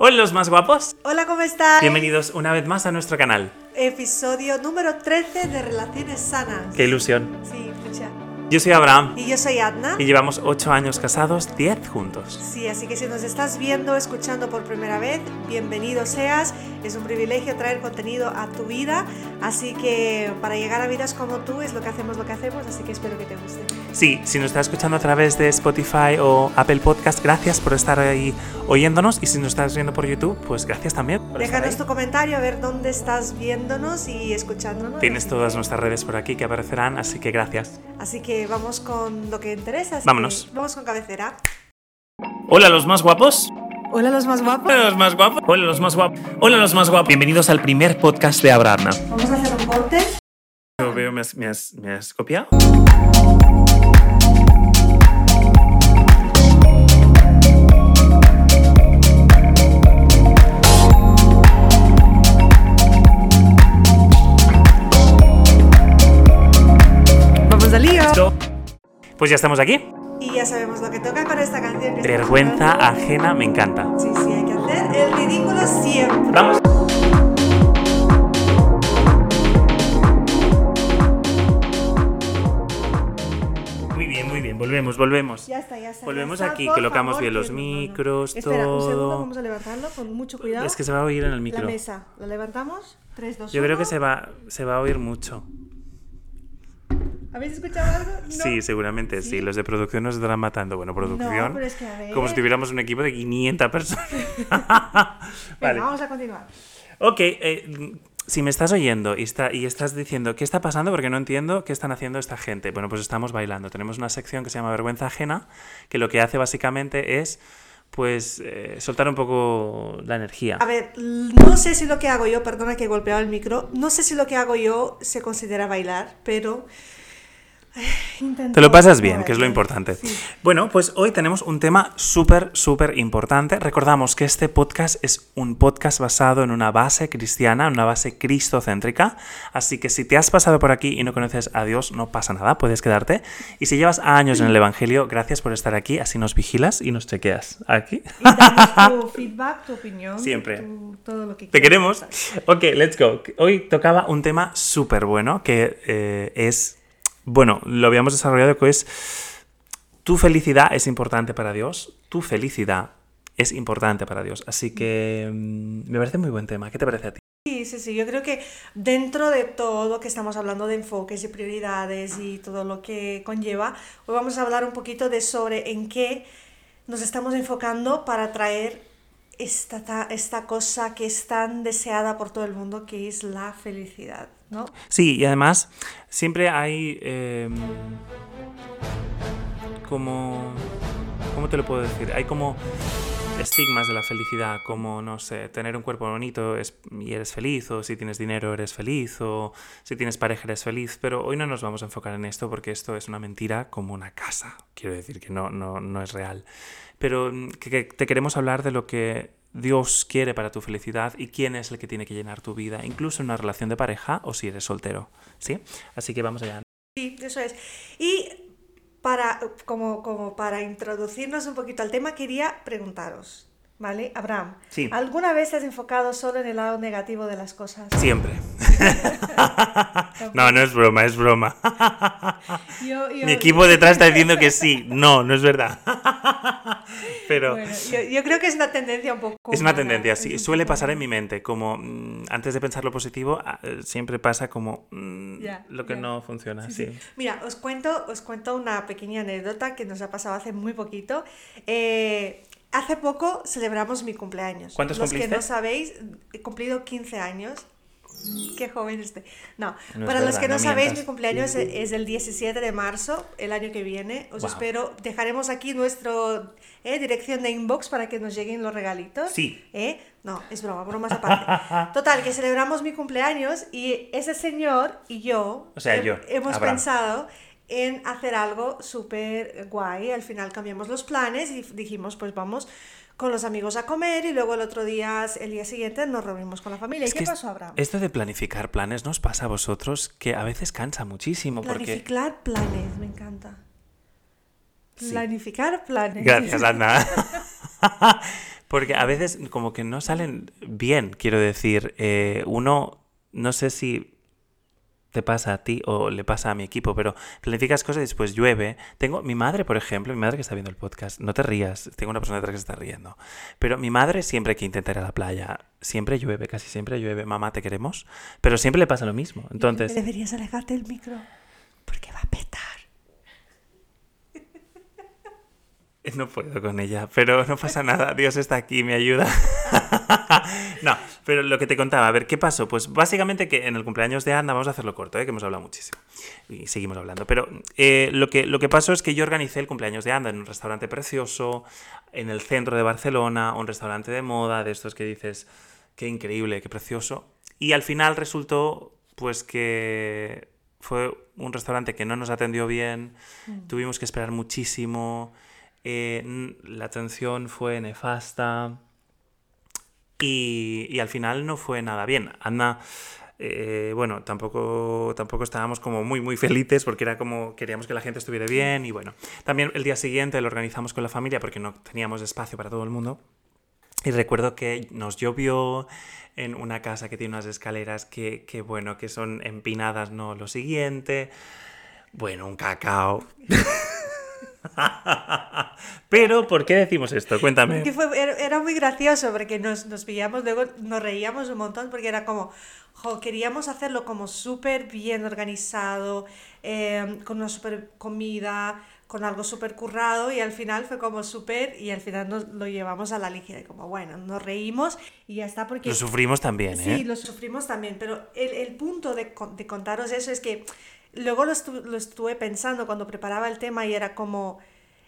Hola los más guapos. Hola, ¿cómo estás? Bienvenidos una vez más a nuestro canal. Episodio número 13 de Relaciones Sanas. Qué ilusión. Sí. Yo soy Abraham Y yo soy Adna. y llevamos 8 años casados, 10 juntos. Sí, así que si nos estás viendo, escuchando por primera vez, bienvenido seas. Es un privilegio traer contenido a tu vida. Así que para llegar a vidas como tú es lo que hacemos, lo que hacemos. Así que espero que te guste. Sí, si nos estás escuchando a través de Spotify o Apple Podcast, gracias por estar ahí oyéndonos. Y si nos estás viendo por YouTube, pues gracias también. por estar Déjanos ahí. tu comentario a ver dónde estás viéndonos y escuchándonos. Tienes todas nuestras redes por aquí que aparecerán, así que gracias. Así que vamos con lo que interesa. así Vámonos. que Vamos con cabecera. Hola los más guapos. Hola, los más guapos. Hola los más guapos. Hola los más guapos. Hola los más guapos. Bienvenidos al primer podcast de Abraham. Vamos a hacer un corte. Yo veo, me has, me has- me has copiado. Pues ya estamos aquí. Y ya sabemos lo que toca con esta canción. que Vergüenza ajena me encanta. Sí, sí, hay que hacer el ridículo siempre. Vamos. Muy bien, muy bien. Volvemos, volvemos. Ya está, ya está. Volvemos ya está, aquí, colocamos favor, bien los no, no, micros, Espera, un segundo, todo. vamos a levantarlo con mucho cuidado. Es que se va a oír en el La micro. mesa, ¿la levantamos? 3, 2, Yo creo que se va, se va a oír mucho. ¿Habéis escuchado algo? No. Sí, seguramente sí. ¿Sí? Los de producción nos estarán matando. Bueno, producción. No, pero es que a ver. Como si tuviéramos un equipo de 500 personas. Vale. vamos a continuar. Ok, eh, si me estás oyendo y, está, y estás diciendo, ¿qué está pasando? Porque no entiendo qué están haciendo esta gente. Bueno, pues estamos bailando. Tenemos una sección que se llama Vergüenza Ajena, que lo que hace básicamente es, pues, eh, soltar un poco la energía. A ver, no sé si lo que hago yo, perdona que he golpeado el micro, no sé si lo que hago yo se considera bailar, pero... Te lo pasas bien, que es lo importante. Sí. Bueno, pues hoy tenemos un tema súper, súper importante. Recordamos que este podcast es un podcast basado en una base cristiana, una base cristocéntrica. Así que si te has pasado por aquí y no conoces a Dios, no pasa nada, puedes quedarte. Y si llevas años en el Evangelio, gracias por estar aquí, así nos vigilas y nos chequeas. Aquí. Y danos tu feedback, tu opinión. Siempre. tu- todo lo que Te queremos. Ok, let's go. Hoy tocaba un tema súper bueno que eh, es, bueno, lo habíamos desarrollado que es, tu felicidad es importante para Dios, tu felicidad es importante para Dios. Así que mm, me parece muy buen tema. ¿Qué te parece a ti? Sí, sí, sí. Yo creo que dentro de todo que estamos hablando de enfoques y prioridades y todo lo que conlleva, hoy vamos a hablar un poquito de sobre en qué nos estamos enfocando para traer esta, ta- esta cosa que es tan deseada por todo el mundo, que es la felicidad, Sí, y además siempre hay eh, como... ¿Cómo te lo puedo decir? Hay como estigmas de la felicidad, como, no sé, tener un cuerpo bonito es, y eres feliz, o si tienes dinero eres feliz, o si tienes pareja eres feliz, pero hoy no nos vamos a enfocar en esto porque esto es una mentira como una casa. Quiero decir que no, no, no es real. Pero mm, que te queremos hablar de lo que Dios quiere para tu felicidad y quién es el que tiene que llenar tu vida, incluso en una relación de pareja o si eres soltero. ¿Sí? Así que vamos allá. Sí, eso es. Y para, como, como para introducirnos un poquito al tema, quería preguntaros, ¿vale? Abraham, Sí. ¿alguna vez te has enfocado solo en el lado negativo de las cosas? Siempre. no, no es broma, es broma. Yo- yo- Mi equipo detrás está diciendo que sí. No, no es verdad. Pero Bueno, yo, yo creo que es una tendencia un poco... es una tendencia, sí. un Suele pasar en mi mente, como mm, antes de pensar lo positivo, ah, eh, siempre pasa como mm, lo que no funciona. Sí, Sí, sí. Mira, os cuento, os cuento una pequeña anécdota que nos ha pasado hace muy poquito. Eh, hace poco celebramos mi cumpleaños. ¿Cuántos Los que no sabéis, he cumplido 15 años. Qué joven este. No, para los verdad, que no, no sabéis, mi cumpleaños es, es el 17 de marzo, el año que viene. Os Wow. espero. Dejaremos aquí nuestro eh, dirección de inbox para que nos lleguen los regalitos. Sí. ¿Eh? No, es broma, bromas aparte. Total, que celebramos mi cumpleaños y ese señor y yo, O sea, he- yo, hemos Abraham. pensado en hacer algo súper guay. Al final cambiamos los planes y dijimos, pues vamos con los amigos a comer y luego el otro día, el día siguiente, nos reunimos con la familia. Es ¿Y qué pasó, Abraham? Esto de planificar planes nos pasa a vosotros que a veces cansa muchísimo porque... Planificar planes, me encanta. Sí. Planificar planes. Gracias, Ana. Porque a veces como que no salen bien, quiero decir. Eh, uno, no sé si te pasa a ti o le pasa a mi equipo, pero planificas cosas y después llueve. Tengo mi madre, por ejemplo, mi madre que está viendo el podcast, no te rías, tengo una persona detrás que se está riendo, pero mi madre siempre que intenta ir a la playa, siempre llueve, casi siempre llueve, mamá, te queremos, pero siempre le pasa lo mismo. Entonces, Deberías alejarte del micro, porque va a petar. No puedo con ella, pero no pasa nada, Dios está aquí, me ayuda. no, pero lo que te contaba, a ver, ¿qué pasó? Pues básicamente que en el cumpleaños de Anda, vamos a hacerlo corto, ¿eh? que hemos hablado muchísimo y seguimos hablando, pero eh, lo, que, lo que pasó es que yo organicé el cumpleaños de Anda en un restaurante precioso, en el centro de Barcelona, un restaurante de moda, de estos que dices, qué increíble, qué precioso, y al final resultó pues que fue un restaurante que no nos atendió bien, tuvimos que esperar muchísimo, eh, la atención fue nefasta y, y, al final no fue nada bien. Ana, eh, bueno, tampoco, tampoco estábamos como muy, muy felices porque era como queríamos que la gente estuviera bien y bueno, también el día siguiente lo organizamos con la familia porque no teníamos espacio para todo el mundo. Y recuerdo que nos llovió en una casa que tiene unas escaleras que, que bueno, que son empinadas, no lo siguiente. Bueno, un cacao. Pero, ¿por qué decimos esto? Cuéntame. Fue, era, muy gracioso porque nos, nos pillamos, luego nos reíamos un montón porque era como, jo, queríamos hacerlo como súper bien organizado, eh, con una súper comida, con algo súper currado y al final fue como súper y al final nos lo llevamos a la ligera, como bueno, nos reímos y ya está porque... Lo sufrimos también, ¿eh? Sí, lo sufrimos también, pero el, el punto de, de contaros eso es que luego lo, lo, estuve pensando cuando preparaba el tema y era como,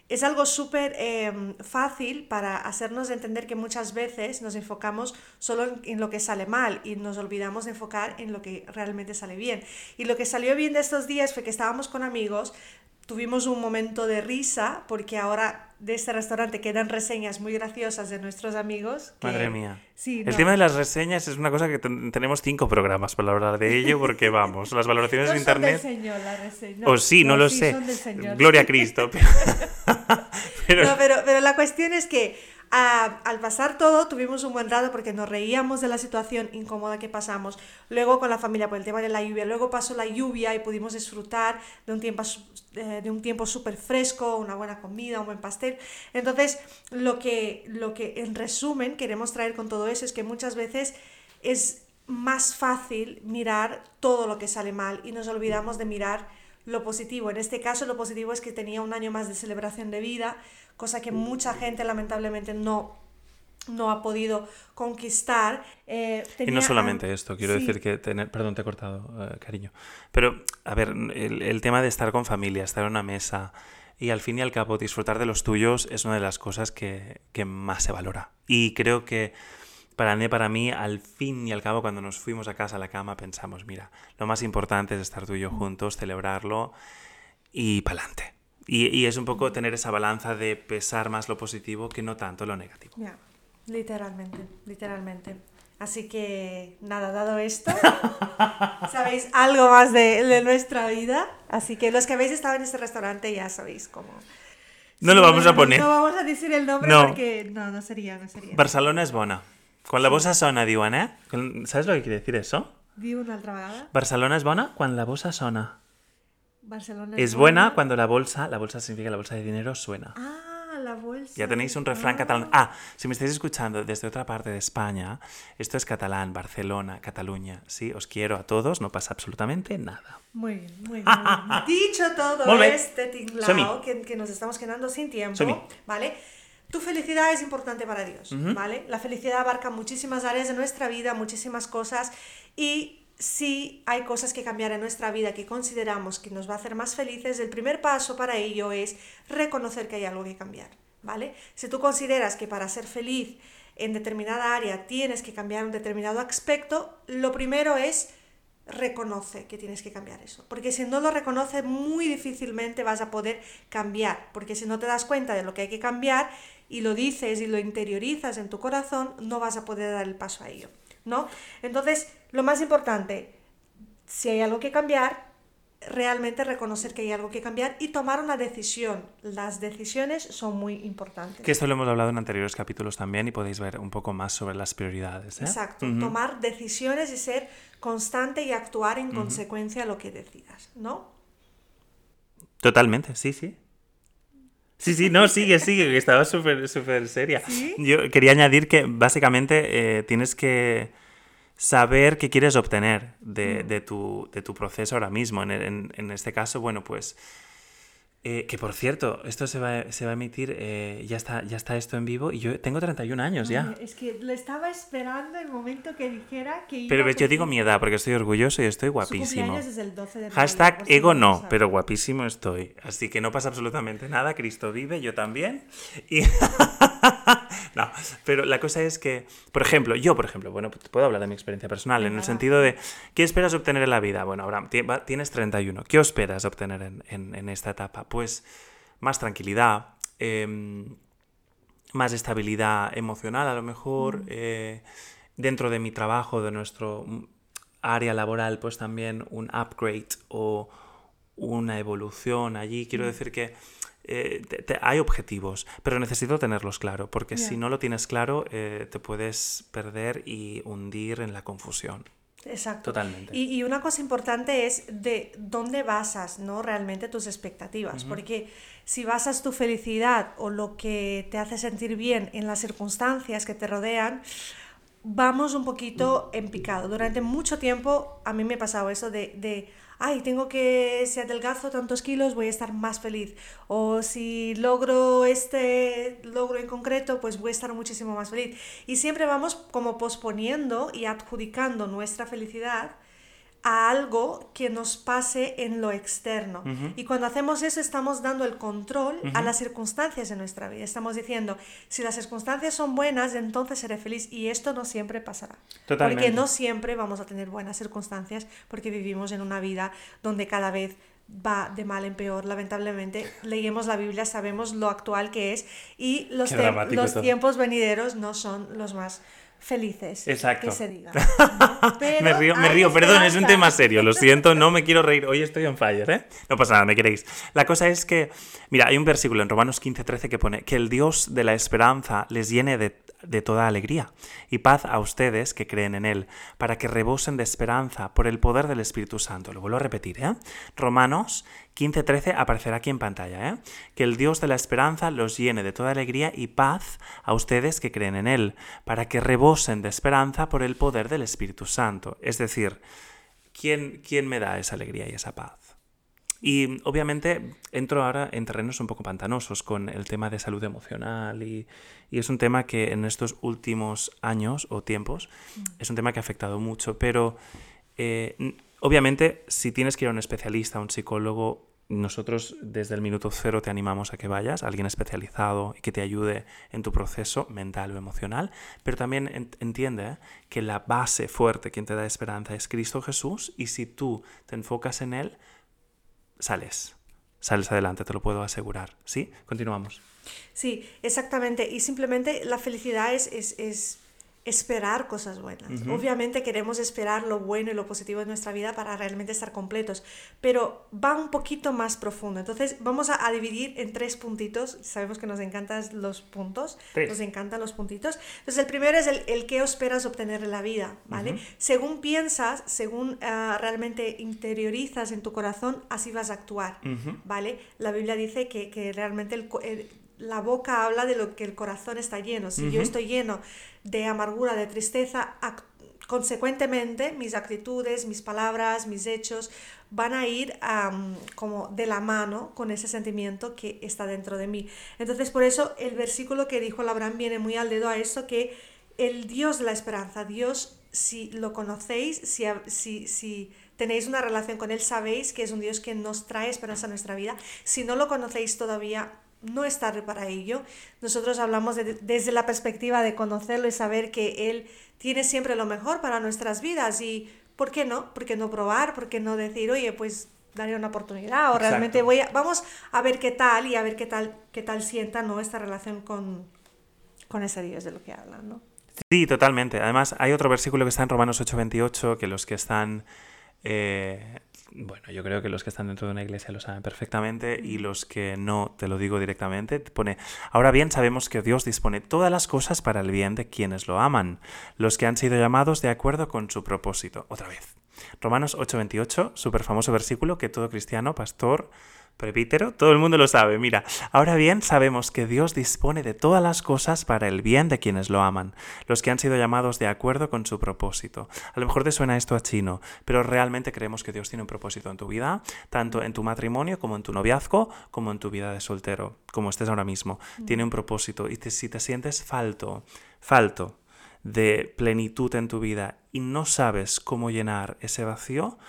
es algo súper eh, fácil para hacernos entender que muchas veces nos enfocamos solo en, en, lo que sale mal y nos olvidamos de enfocar en lo que realmente sale bien. Y lo que salió bien de estos días fue que estábamos con amigos, tuvimos un momento de risa porque ahora de este restaurante quedan reseñas muy graciosas de nuestros amigos. Que... Madre mía. Sí, el tema de las reseñas es una cosa que tenemos cinco programas para hablar de ello porque vamos, las valoraciones no de internet... Son del señor, la reseña. O sí, no, no lo sí, sé. Son del señor. Gloria a Cristo. pero, pero la cuestión es que a, al pasar todo tuvimos un buen rato porque nos reíamos de la situación incómoda que pasamos. Luego con la familia por el tema de la lluvia. Luego pasó la lluvia y pudimos disfrutar de un tiempo, eh, de un tiempo súper fresco, una buena comida, un buen pastel. Entonces, lo que, lo que en resumen queremos traer con todo eso es que muchas veces es más fácil mirar todo lo que sale mal y nos olvidamos de mirar lo positivo. En este caso, lo positivo es que tenía un año más de celebración de vida, cosa que mucha gente lamentablemente no, no ha podido conquistar. Eh, y no solamente esto, quiero sí. decir que tener, perdón, te he cortado, uh, cariño, pero a ver, el, el, tema de estar con familia, estar en una mesa y al fin y al cabo disfrutar de los tuyos es una de las cosas que, que más se valora. Y creo que para mí, para mí, al fin y al cabo, cuando nos fuimos a casa a la cama, pensamos, mira, lo más importante es estar tú y yo juntos, celebrarlo y pa'lante. Y, y es un poco tener esa balanza de pesar más lo positivo que no tanto lo negativo. Yeah. Literalmente, literalmente. Así que, nada, dado esto, sabéis algo más de, de, nuestra vida. Así que los que habéis estado en este restaurante ya sabéis cómo. No sí, lo vamos a poner. No vamos a decir el nombre no. porque no, no sería, no sería. Barcelona es bona. Quan la bossa sona, diuen, eh? ¿Sabes lo que quiere decir eso? Diu una altra vegada. Barcelona es bona quan la bossa sona. Barcelona es, es buena, buena cuando la bolsa, la bolsa significa la bolsa de dinero, suena. Ah, la bolsa. Ya tenéis un refrán ah. catalán. Ah, si me estáis escuchando desde otra parte de España, esto es catalán, Barcelona, Cataluña. Sí, os quiero a todos, no pasa absolutamente nada. Muy bien, muy bien. Muy bien. Dicho todo este tinglao que, que, nos estamos quedando sin tiempo, ¿vale? Tu felicidad es importante para Dios, uh -huh. ¿vale? La felicidad abarca muchísimas áreas de nuestra vida, muchísimas cosas y si hay cosas que cambiar en nuestra vida que consideramos que nos va a hacer más felices, el primer paso para ello es reconocer que hay algo que cambiar, ¿vale? Si tú consideras que para ser feliz en determinada área tienes que cambiar un determinado aspecto, lo primero es reconoce que tienes que cambiar eso. Porque si no lo reconoces, muy difícilmente vas a poder cambiar. Porque si no te das cuenta de lo que hay que cambiar y lo dices y lo interiorizas en tu corazón, no vas a poder dar el paso a ello. ¿no? Entonces, lo más importante, si hay algo que cambiar, realmente reconocer que hay algo que cambiar y tomar una decisión. Las decisiones son muy importantes. Que esto lo hemos hablado en anteriores capítulos también y podéis ver un poco más sobre las prioridades. ¿eh? Exacto, tomar decisiones y ser constante y actuar en consecuencia a lo que decidas, ¿no? Totalmente, sí, sí. Sí, sí, no, sigue, sigue, que estaba súper, súper seria. Yo quería añadir que básicamente eh, tienes que saber qué quieres obtener de, mm. tu, de tu, proceso ahora mismo. En, en, este caso, bueno, pues eh, que por cierto, esto se va, se va a emitir, eh, ya, está, ya está esto en vivo y yo tengo 31 años ya. es que lo estaba esperando el momento que dijera que... pero yo digo mi edad porque estoy orgulloso y estoy guapísimo. es el 12 de Hashtag ego no, pero guapísimo estoy. Así que no pasa absolutamente nada, Cristo vive, yo también. Y... no, pero la cosa es que, por ejemplo, yo, por ejemplo, bueno, puedo hablar de mi experiencia personal, en el sentido de, ¿qué esperas obtener en la vida? Bueno, Abraham, tienes 31, ¿qué esperas obtener en, en, en esta etapa? Pues más tranquilidad, em, más estabilidad emocional a lo mejor, mm. eh, dentro de mi trabajo, de nuestro área laboral, pues también un upgrade o una evolución allí. Quiero mm. decir que eh, hay objetivos, pero necesito tenerlos claro, porque si no lo tienes claro, eh, te puedes perder y hundir en la confusión. Exacto. Totalmente. Y, una cosa importante es de dónde basas ¿no? realmente tus expectativas, porque si basas tu felicidad o lo que te hace sentir bien en las circunstancias que te rodean, vamos un poquito en picado. Durante mucho tiempo a mí me ha pasado eso de, de ay, tengo que, si adelgazo tantos kilos, voy a estar más feliz. O si logro este logro en concreto, pues voy a estar muchísimo más feliz. Y siempre vamos como posponiendo y adjudicando nuestra felicidad a algo que nos pase en lo externo. Y cuando hacemos eso estamos dando el control a las circunstancias de nuestra vida. Estamos diciendo, si las circunstancias son buenas, entonces seré feliz. Y esto no siempre pasará. Porque no siempre vamos a tener buenas circunstancias porque vivimos en una vida donde cada vez va de mal en peor, lamentablemente. Leemos la Biblia, sabemos lo actual que es y los, los tiempos venideros no son los más felices. Exacto. Que se diga. me río, me río, perdón, es un tema serio, lo siento, no me quiero reír. Hoy estoy on fire, ¿eh? No pasa nada, me queréis. La cosa es que, mira, hay un versículo en Romanos 15, 13 que pone que el Dios de la esperanza les llene de de toda alegría y paz a ustedes que creen en Él, para que rebosen de esperanza por el poder del Espíritu Santo. Lo vuelvo a repetir, ¿eh? Romanos 15:13 aparecerá aquí en pantalla, ¿eh? Que el Dios de la esperanza los llene de toda alegría y paz a ustedes que creen en Él, para que rebosen de esperanza por el poder del Espíritu Santo. Es decir, ¿quién, quién me da esa alegría y esa paz? Y obviamente entro ahora en terrenos un poco pantanosos con el tema de salud emocional y, es un tema que en estos últimos años o tiempos mm. es un tema que ha afectado mucho, pero eh, obviamente si tienes que ir a un especialista, a un psicólogo, nosotros desde el minuto cero te animamos a que vayas, a alguien especializado y que te ayude en tu proceso mental o emocional, pero también entiende que la base fuerte, quien te da esperanza, es Cristo Jesús y si tú te enfocas en Él, sales. Sales adelante, te lo puedo asegurar. ¿Sí? Continuamos. Sí, exactamente. Y simplemente la felicidad es, es, es esperar cosas buenas. Obviamente queremos esperar lo bueno y lo positivo de nuestra vida para realmente estar completos, pero va un poquito más profundo. Entonces vamos a, dividir en tres puntitos. Sabemos que nos encantan los puntos, nos encantan los puntitos. Entonces el primero es el, el que esperas obtener en la vida, ¿vale? Según piensas, según ah, realmente interiorizas en tu corazón, así vas a actuar, ¿vale? La Biblia dice que, que realmente el la boca habla de lo que el corazón está lleno. Si yo estoy lleno de amargura, de tristeza, consecuentemente mis actitudes, mis palabras, mis hechos van a ir como de la mano con ese sentimiento que está dentro de mí. Entonces por eso el versículo que dijo Abraham viene muy al dedo a eso que el Dios de la esperanza, Dios, si lo conocéis, si, si, si tenéis una relación con Él, sabéis que es un Dios que nos trae esperanza a nuestra vida. Si no lo conocéis todavía, no es tarde para ello. Nosotros hablamos desde la perspectiva de conocerlo y saber que Él tiene siempre lo mejor para nuestras vidas y ¿por qué no? ¿Por qué no probar? ¿Por qué no decir, oye, pues daré una oportunidad o realmente voy a, vamos a ver qué tal y a ver qué tal, qué tal sienta ¿no? esta relación con, con ese Dios de lo que hablan, ¿no? Sí, totalmente. Además, hay otro versículo que está en Romanos 8:28 que los que están... Eh, bueno, yo creo que los que están dentro de una iglesia lo saben perfectamente y los que no, te lo digo directamente, te pone, ahora bien sabemos que Dios dispone todas las cosas para el bien de quienes lo aman, los que han sido llamados de acuerdo con su propósito. Otra vez. Romanos 8:28, súper famoso versículo que todo cristiano, pastor, Prepítero, todo el mundo lo sabe. Mira, ahora bien sabemos que Dios dispone de todas las cosas para el bien de quienes lo aman, los que han sido llamados de acuerdo con su propósito. A lo mejor te suena esto a chino, pero realmente creemos que Dios tiene un propósito en tu vida, tanto en tu matrimonio como en tu noviazgo, como en tu vida de soltero, como estés ahora mismo. Tiene un propósito y si te sientes falto, falto de plenitud en tu vida y no sabes cómo llenar ese vacío,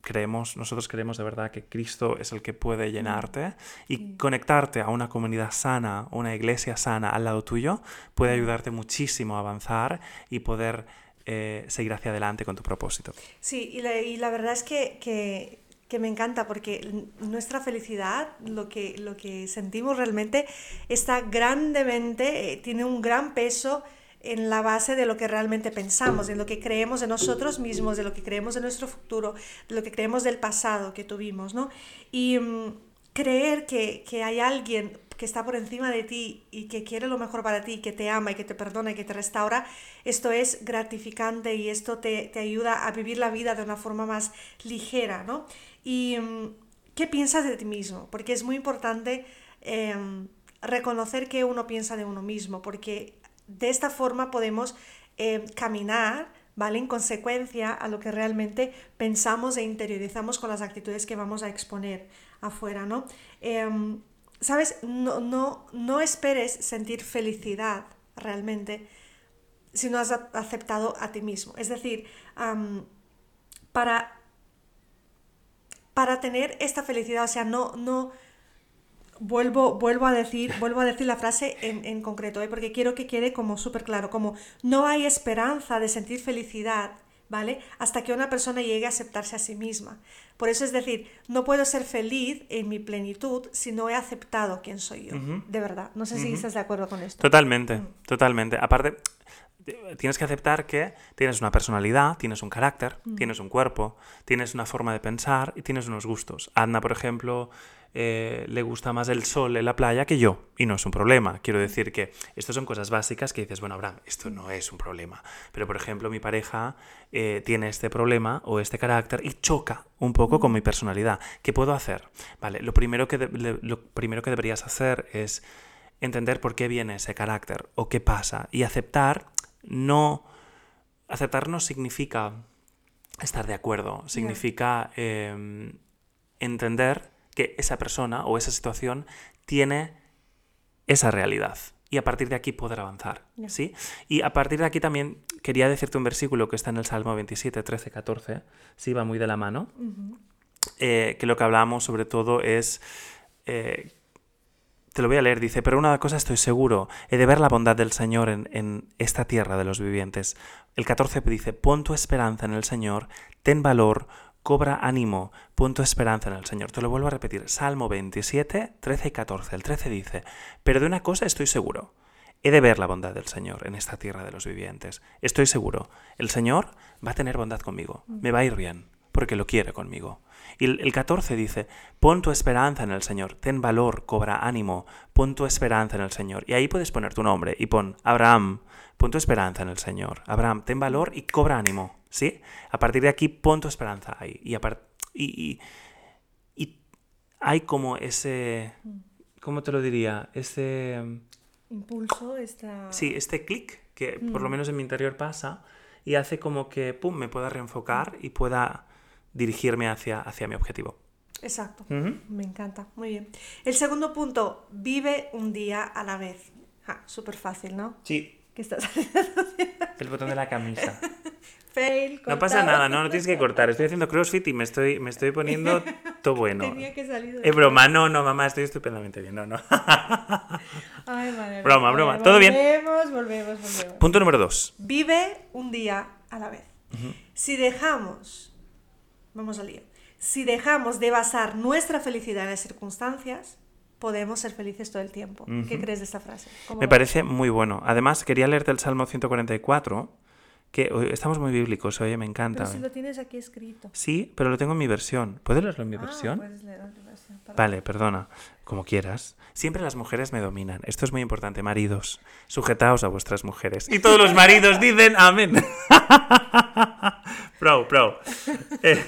creemos, nosotros creemos de verdad que Cristo es el que puede llenarte y conectarte a una comunidad sana, una iglesia sana al lado tuyo, puede ayudarte muchísimo a avanzar y poder eh, seguir hacia adelante con tu propósito. Sí, y la, y la verdad es que, que, que, me encanta porque nuestra felicidad, lo que, lo que sentimos realmente, está grandemente, eh, tiene un gran peso en la base de lo que realmente pensamos, en lo que creemos de nosotros mismos, de lo que creemos de nuestro futuro, de lo que creemos del pasado que tuvimos, ¿no? Y mm, creer que, que, hay alguien que está por encima de ti y que quiere lo mejor para ti, que te ama y que te perdona y que te restaura, esto es gratificante y esto te, te ayuda a vivir la vida de una forma más ligera, ¿no? Y mm, ¿qué piensas de ti mismo? Porque es muy importante eh, reconocer que uno piensa de uno mismo, porque de esta forma podemos eh, caminar, ¿vale? En consecuencia a lo que realmente pensamos e interiorizamos con las actitudes que vamos a exponer afuera, ¿no? Em, ¿Sabes? No, no, no esperes sentir felicidad realmente si no has aceptado a ti mismo. Es decir, para, para tener esta felicidad, o sea, no, no, vuelvo, vuelvo, a decir, vuelvo a decir la frase en, en concreto, ¿eh? porque quiero que quede como súper claro, como no hay esperanza de sentir felicidad, ¿vale? Hasta que una persona llegue a aceptarse a sí misma. Por eso es decir, no puedo ser feliz en mi plenitud si no he aceptado quién soy yo, de verdad. No sé si estás de acuerdo con esto. Totalmente, mm. totalmente. Aparte, tienes que aceptar que tienes una personalidad, tienes un carácter, mm. tienes un cuerpo, tienes una forma de pensar y tienes unos gustos. Anna, por ejemplo, eh, le gusta más el sol en la playa que yo, y no es un problema. Quiero decir que estas son cosas básicas que dices, bueno, Abraham, esto no es un problema. Pero, por ejemplo, mi pareja eh, tiene este problema o este carácter y choca un poco con mi personalidad. ¿Qué puedo hacer? Vale, lo primero que, lo primero que deberías hacer es entender por qué viene ese carácter o qué pasa y aceptar no... Aceptar no significa estar de acuerdo, significa em, entender que esa persona o esa situación tiene esa realidad. Y a partir de aquí poder avanzar. ¿sí? Y a partir de aquí también quería decirte un versículo que está en el Salmo 27, 13, 14. Sí, va muy de la mano. Eh, que lo que hablamos sobre todo es. Eh, te lo voy a leer, dice, pero una cosa estoy seguro, he de ver la bondad del Señor en, en, esta tierra de los vivientes. El 14 dice, pon tu esperanza en el Señor, ten valor, cobra ánimo, punto esperanza en el Señor. Te lo vuelvo a repetir, Salmo 27, 13 y 14. El 13 dice, pero de una cosa estoy seguro, he de ver la bondad del Señor en esta tierra de los vivientes. Estoy seguro, el Señor va a tener bondad conmigo, me va a ir bien, porque lo quiere conmigo. Y el 14 dice, pon tu esperanza en el Señor, ten valor, cobra ánimo, pon tu esperanza en el Señor. Y ahí puedes poner tu nombre y pon Abraham, pon tu esperanza en el Señor. Abraham, ten valor y cobra ánimo. ¿sí? A partir de aquí pon tu esperanza ahí. Y, y, y, hay como ese, ¿cómo te lo diría? Ese... Impulso, esta... Sí, este clic que por lo mm. menos en mi interior pasa y hace como que, pum, me pueda reenfocar y pueda dirigirme hacia, hacia mi objetivo. Exacto, me encanta, muy bien. El segundo punto, vive un día a la vez. Súper fácil, ¿no? Sí. ¿Qué estás haciendo? El botón de la camisa. Fail, no pasa nada, no, no tienes que cortar. Estoy haciendo CrossFit y me estoy, me estoy poniendo todo bueno. Tenía que salir Es broma, no, no, mamá, estoy estupendamente bien. No, no. Ay, madre broma, broma. ¿Todo bien? Volvemos, volvemos, volvemos. Punto número dos. Vive un día a la vez. Si dejamos, vamos al lío, si dejamos de basar nuestra felicidad en las circunstancias, podemos ser felices todo el tiempo. ¿Qué crees de esta frase? Me parece muy bueno. Además, quería leerte el Salmo 144 Que hoy estamos muy bíblicos, oye, me encanta. Pero si hoy. lo tienes aquí escrito. Sí, pero lo tengo en mi versión. ¿Puedo leerlo en mi Ah, versión? puedes leer en tu versión, perdón. Vale, perdona. Como quieras. Siempre las mujeres me dominan. Esto es muy importante. Maridos, sujetaos a vuestras mujeres. Y todos los maridos dicen amén. Pro, pro. Eh,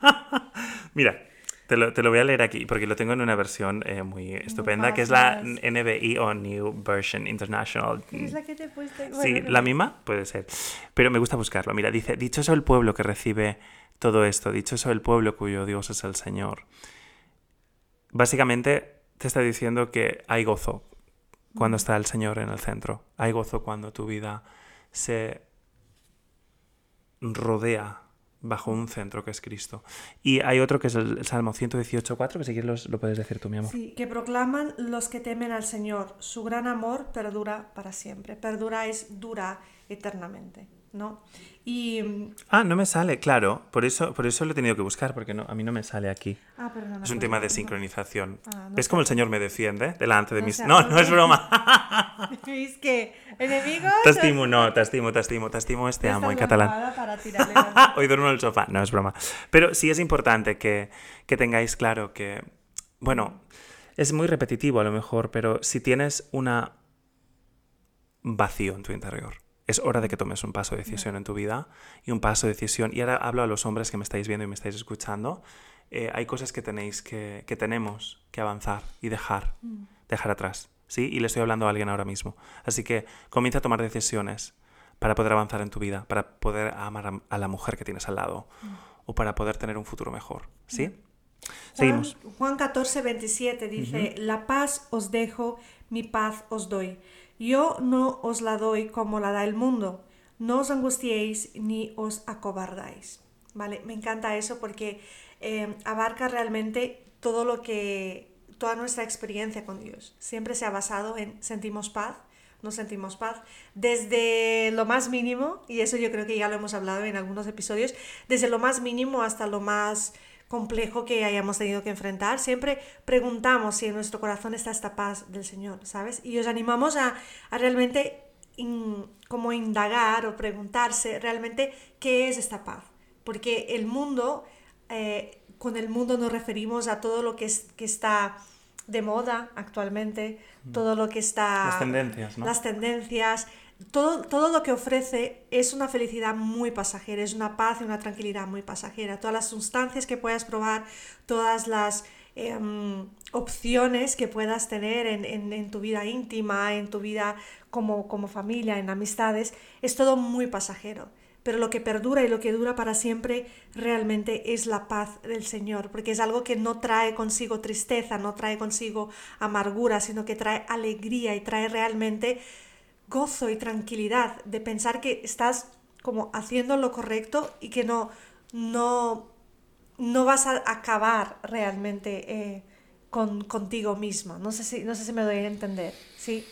Mira, te lo, te lo voy a leer aquí porque lo tengo en una versión eh, muy estupenda, que es la. NBI o New Version International. Es la que te he puesto. Sí, bueno, la misma puede ser. Pero me gusta buscarlo. Mira, dice, dichoso el pueblo que recibe todo esto, dichoso el pueblo cuyo Dios es el Señor. Básicamente te está diciendo que hay gozo cuando está el Señor en el centro. Hay gozo cuando tu vida se rodea bajo un centro que es Cristo. Y hay otro que es el Salmo 118.4, que si quieres lo puedes decir tú, mi amor. Sí, que proclaman los que temen al Señor. Su gran amor perdura para siempre. Perdura es dura eternamente, ¿no? Y... mm, Ah, no me sale, claro. Por eso, por eso lo he tenido que buscar, porque no, a mí no me sale aquí. Ah, perdona. Es un tema de sincronización. Ah, no ¿Ves cómo el Señor me defiende delante de No mis... No, no es broma. ¿Veis que enemigos? Te estimo, no, te estimo, te estimo, te estimo, te amo en catalán. Para Hoy duermo en el sofá, no es broma. Pero sí es importante que, que tengáis claro que, bueno, es muy repetitivo a lo mejor, pero si tienes una vacío en tu interior, es hora de que tomes un paso de decisión en tu vida y un paso de decisión. Y ahora hablo a los hombres que me estáis viendo y me estáis escuchando. Eh, hay cosas que tenéis que, que tenemos que avanzar y dejar, dejar atrás. ¿Sí? Y le estoy hablando a alguien ahora mismo. Así que comienza a tomar decisiones para poder avanzar en tu vida, para poder amar a, a la mujer que tienes al lado o para poder tener un futuro mejor. ¿Sí? Seguimos. Juan, Juan 14, 27 dice, la paz os dejo, mi paz os doy. Yo no os la doy como la da el mundo. No os angustiéis ni os acobardáis. ¿Vale? Me encanta eso porque eh, abarca realmente todo lo que, toda nuestra experiencia con Dios. Siempre se ha basado en sentimos paz, no sentimos paz, desde lo más mínimo, y eso yo creo que ya lo hemos hablado en algunos episodios, desde lo más mínimo hasta lo más complejo que hayamos tenido que enfrentar, siempre preguntamos si en nuestro corazón está esta paz del Señor, ¿sabes? Y os animamos a, a realmente in- como indagar o preguntarse realmente qué es esta paz. Porque el mundo, eh, con el mundo nos referimos a todo lo que, es, que está de moda actualmente, todo lo que está... Las tendencias, ¿no? Las tendencias, todo, todo lo que ofrece es una felicidad muy pasajera, es una paz y una tranquilidad muy pasajera. Todas las sustancias que puedas probar, todas las em, opciones que puedas tener en, en- en tu vida íntima, en tu vida como, como familia, en amistades, es todo muy pasajero. Pero lo que perdura y lo que dura para siempre realmente es la paz del Señor, porque es algo que no trae consigo tristeza, no trae consigo amargura, sino que trae alegría y trae realmente gozo y tranquilidad de pensar que estás como haciendo lo correcto y que no, no, no vas a acabar realmente eh, con, contigo misma. No sé, si, no sé si me doy a entender. Sí.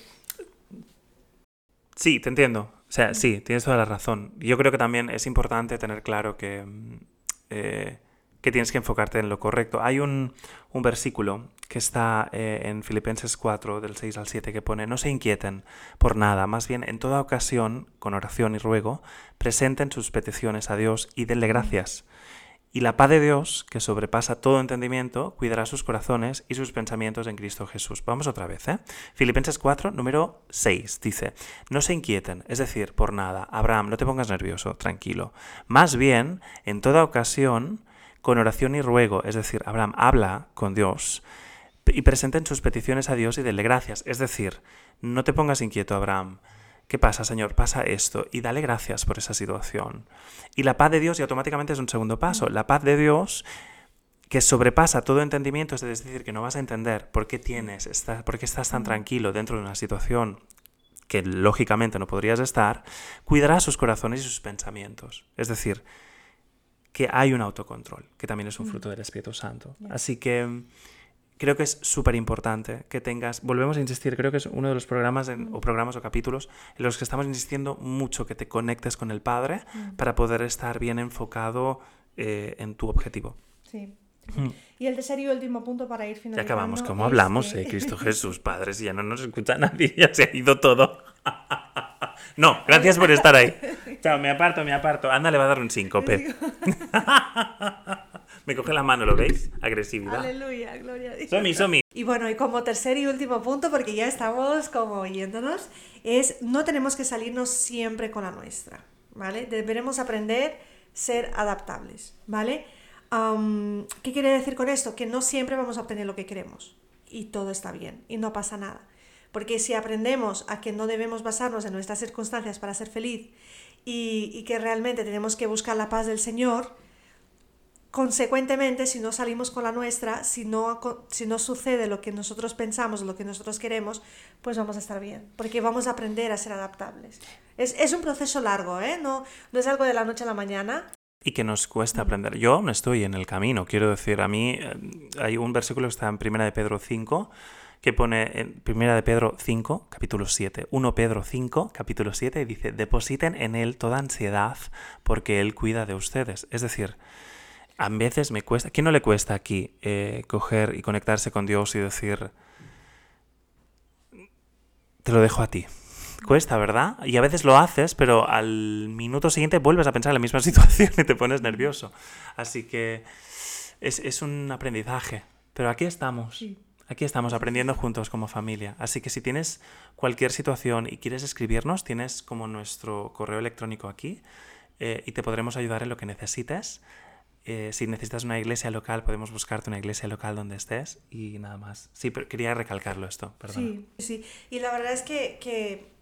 Sí, te entiendo. O sea, sí, tienes toda la razón. Yo creo que también es importante tener claro que, mm, eh, que tienes que enfocarte en lo correcto. Hay un, un versículo que está eh, en Filipenses 4, del 6 al 7, que pone, no se inquieten por nada, más bien en toda ocasión, con oración y ruego, presenten sus peticiones a Dios y denle gracias. Y la paz de Dios, que sobrepasa todo entendimiento, cuidará sus corazones y sus pensamientos en Cristo Jesús. Vamos otra vez, ¿eh? Filipenses 4, número 6, dice, no se inquieten, es decir, por nada. Abraham, no te pongas nervioso, tranquilo. Más bien, en toda ocasión, con oración y ruego, es decir, Abraham habla con Dios y presenten sus peticiones a Dios y denle gracias. Es decir, no te pongas inquieto, Abraham. ¿Qué pasa, Señor? Pasa esto y dale gracias por esa situación. Y la paz de Dios, y automáticamente es un segundo paso, la paz de Dios que sobrepasa todo entendimiento, es decir, que no vas a entender por qué tienes, por qué estás tan tranquilo dentro de una situación que lógicamente no podrías estar, cuidará sus corazones y sus pensamientos. Es decir, que hay un autocontrol, que también es un fruto del Espíritu Santo. Así que mm, creo que es súper importante que tengas, volvemos a insistir, creo que es uno de los programas en- o programas o capítulos en los que estamos insistiendo mucho que te conectes con el Padre para poder estar bien enfocado eh, en tu objetivo. Sí. Y el tercer y último punto para ir Ya finalizando. acabamos, como hablamos, que- eh, Cristo Jesús, Padre, si ya no nos escucha nadie, ya se ha ido todo. no, gracias por estar ahí. Chao, me aparto, me aparto. Anda, le va a dar un síncope. me coge la mano, ¿lo veis? Agresividad. Aleluya, gloria a Dios. Somi, somi. Y bueno, y como tercer y último punto, porque ya estamos como yéndonos, es no tenemos que salirnos siempre con la nuestra, ¿vale? Deberemos aprender ser adaptables, ¿vale? Am, ¿Qué quiere decir con esto? Que no siempre vamos a obtener lo que queremos y todo está bien y no pasa nada. Porque si aprendemos a que no debemos basarnos en nuestras circunstancias para ser feliz y, y que realmente tenemos que buscar la paz del Señor, consecuentemente, si no salimos con la nuestra, si no, si no sucede lo que nosotros pensamos, lo que nosotros queremos, pues vamos a estar bien, porque vamos a aprender a ser adaptables. Es, es un proceso largo, ¿eh? No, no es algo de la noche a la mañana. Y que nos cuesta aprender. Yo no estoy en el camino, quiero decir, a mí eh, hay un versículo que está en Primera de Pedro 5, que pone en Primera de Pedro 5, capítulo 7. 1 Pedro 5, capítulo 7, y dice, depositen en Él toda ansiedad porque Él cuida de ustedes. Es decir, a veces me cuesta, ¿quién no le cuesta aquí eh, coger y conectarse con Dios y decir, te lo dejo a ti? Cuesta, ¿verdad? Y a veces lo haces, pero al minuto siguiente vuelves a pensar en la misma situación y te pones nervioso. Así que es, es un aprendizaje. Pero aquí estamos. Sí. Aquí estamos aprendiendo juntos como familia. Así que si tienes cualquier situación y quieres escribirnos, tienes como nuestro correo electrónico aquí eh, y te podremos ayudar en lo que necesites. Eh, si necesitas una iglesia local, podemos buscarte una iglesia local donde estés y nada más. Sí, pero quería recalcarlo esto. Sí, sí. Y la verdad es que, que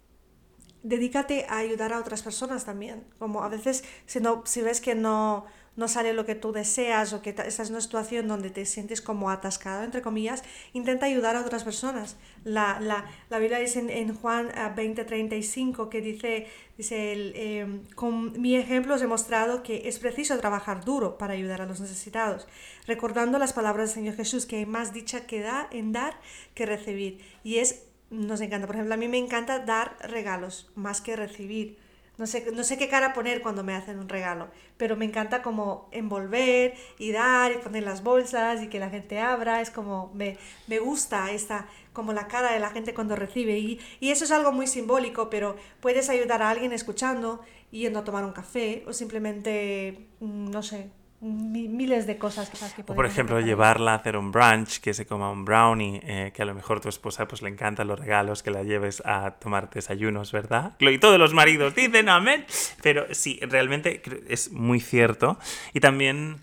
dedícate a ayudar a otras personas también. Como a veces, si, no, si ves que no, no sale lo que tú deseas o que estás en una situación donde te sientes como atascado, entre comillas, intenta ayudar a otras personas. La, la, la Biblia dice en, en Juan ah, 20:35 que dice, dice eh, con mi ejemplo os he mostrado que es preciso trabajar duro para ayudar a los necesitados, recordando las palabras del Señor Jesús, que hay más dicha que dar, en dar que recibir. Y es nos encanta. Por ejemplo, a mí me encanta dar regalos más que recibir. No sé, no sé qué cara poner cuando me hacen un regalo, pero me encanta como envolver y dar y poner las bolsas y que la gente abra. Es como, me, me gusta esta, como la cara de la gente cuando recibe. Y, y eso es algo muy simbólico, pero puedes ayudar a alguien escuchando, yendo a tomar un café o simplemente, mm, no sé, miles de cosas que O por ejemplo, llevarla a hacer un brunch, que se coma un brownie, eh, que a lo mejor tu esposa pues le encantan los regalos, que la lleves a tomar desayunos, ¿verdad? Y todos los maridos dicen amén. Pero sí, realmente es muy cierto. Y también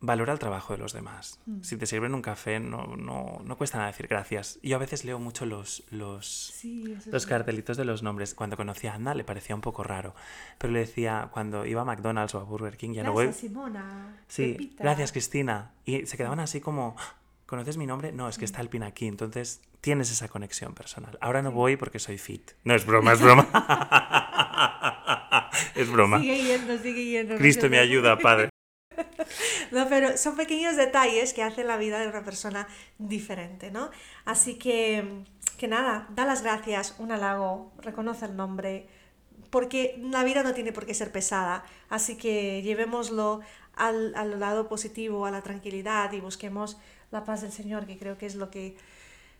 valora el trabajo de los demás. Mm. Si te sirven un café, no, no, no cuesta nada decir gracias. Yo a veces leo mucho los, los, Sí, los cartelitos de los nombres. Cuando conocí a Ana le parecía un poco raro. Pero le decía, cuando iba a McDonald's o a Burger King, ya no voy... Gracias, Simona. Sí, Pepita. gracias Cristina. Y se quedaban así como, ¿conoces mi nombre? No, es que está el pin aquí. Entonces tienes esa conexión personal. Ahora no voy porque soy fit. No es broma, es broma. es broma. Sigue yendo, sigue yendo. Cristo me ayuda, Padre. No, pero son pequeños detalles que hacen la vida de una persona diferente, ¿no? Así que, que nada, da las gracias, un halago, reconoce el nombre, porque la vida no tiene por qué ser pesada, así que llevémoslo al, al lado positivo, a la tranquilidad y busquemos la paz del Señor, que creo que es lo que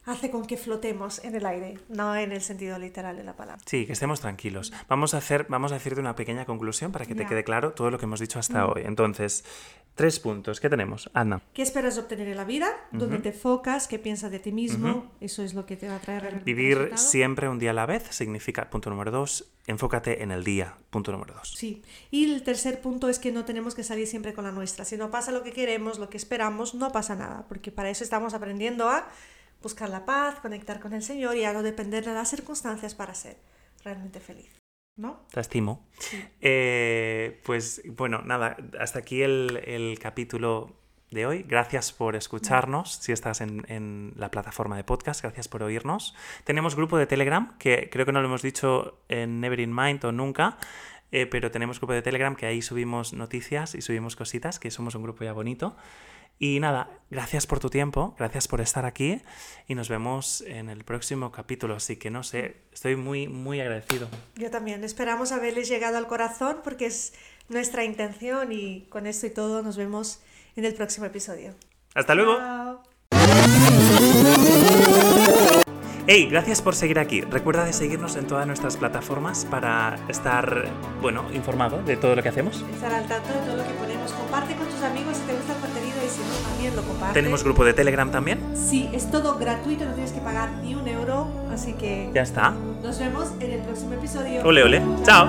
hace con que flotemos en el aire, no en el sentido literal de la palabra. Sí, que estemos tranquilos. Vamos a, hacer, vamos a decirte una pequeña conclusión para que te quede claro todo lo que hemos dicho hasta hoy. Entonces, tres puntos. ¿Qué tenemos? Ana. ¿Qué esperas obtener en la vida? ¿Dónde te enfocas? ¿Qué piensas de ti mismo? Eso es lo que te va a traer realmente Vivir resultado. siempre un día a la vez significa, punto número dos, enfócate en el día. Punto número dos. Sí. Y el tercer punto es que no tenemos que salir siempre con la nuestra. Si no pasa lo que queremos, lo que esperamos, no pasa nada, porque para eso estamos aprendiendo a buscar la paz, conectar con el Señor y a no depender de las circunstancias para ser realmente feliz. ¿No? Te estimo. Sí. Eh, pues bueno, nada, hasta aquí el, el capítulo de hoy. Gracias por escucharnos. Si estás en, en la plataforma de podcast, gracias por oírnos. Tenemos grupo de Telegram, que creo que no lo hemos dicho en Never in Mind o nunca. eh, pero tenemos grupo de Telegram que ahí subimos noticias y subimos cositas, que somos un grupo ya bonito. Y nada, gracias por tu tiempo, gracias por estar aquí y nos vemos en el próximo capítulo. Así que no sé, estoy muy, muy agradecido. Yo también. Esperamos haberles llegado al corazón porque es nuestra intención y con esto y todo nos vemos en el próximo episodio. Hasta luego. Chao. Hey, gracias por seguir aquí. Recuerda de seguirnos en todas nuestras plataformas para estar, bueno, informado de todo lo que hacemos. Estar al tanto de todo lo que ponemos. Comparte con tus amigos si te Tenemos grupo de Telegram también. Sí, es todo gratuito, no tienes que pagar ni un euro, así que Ya está. nos vemos en el próximo episodio. Ole, ole. Chao.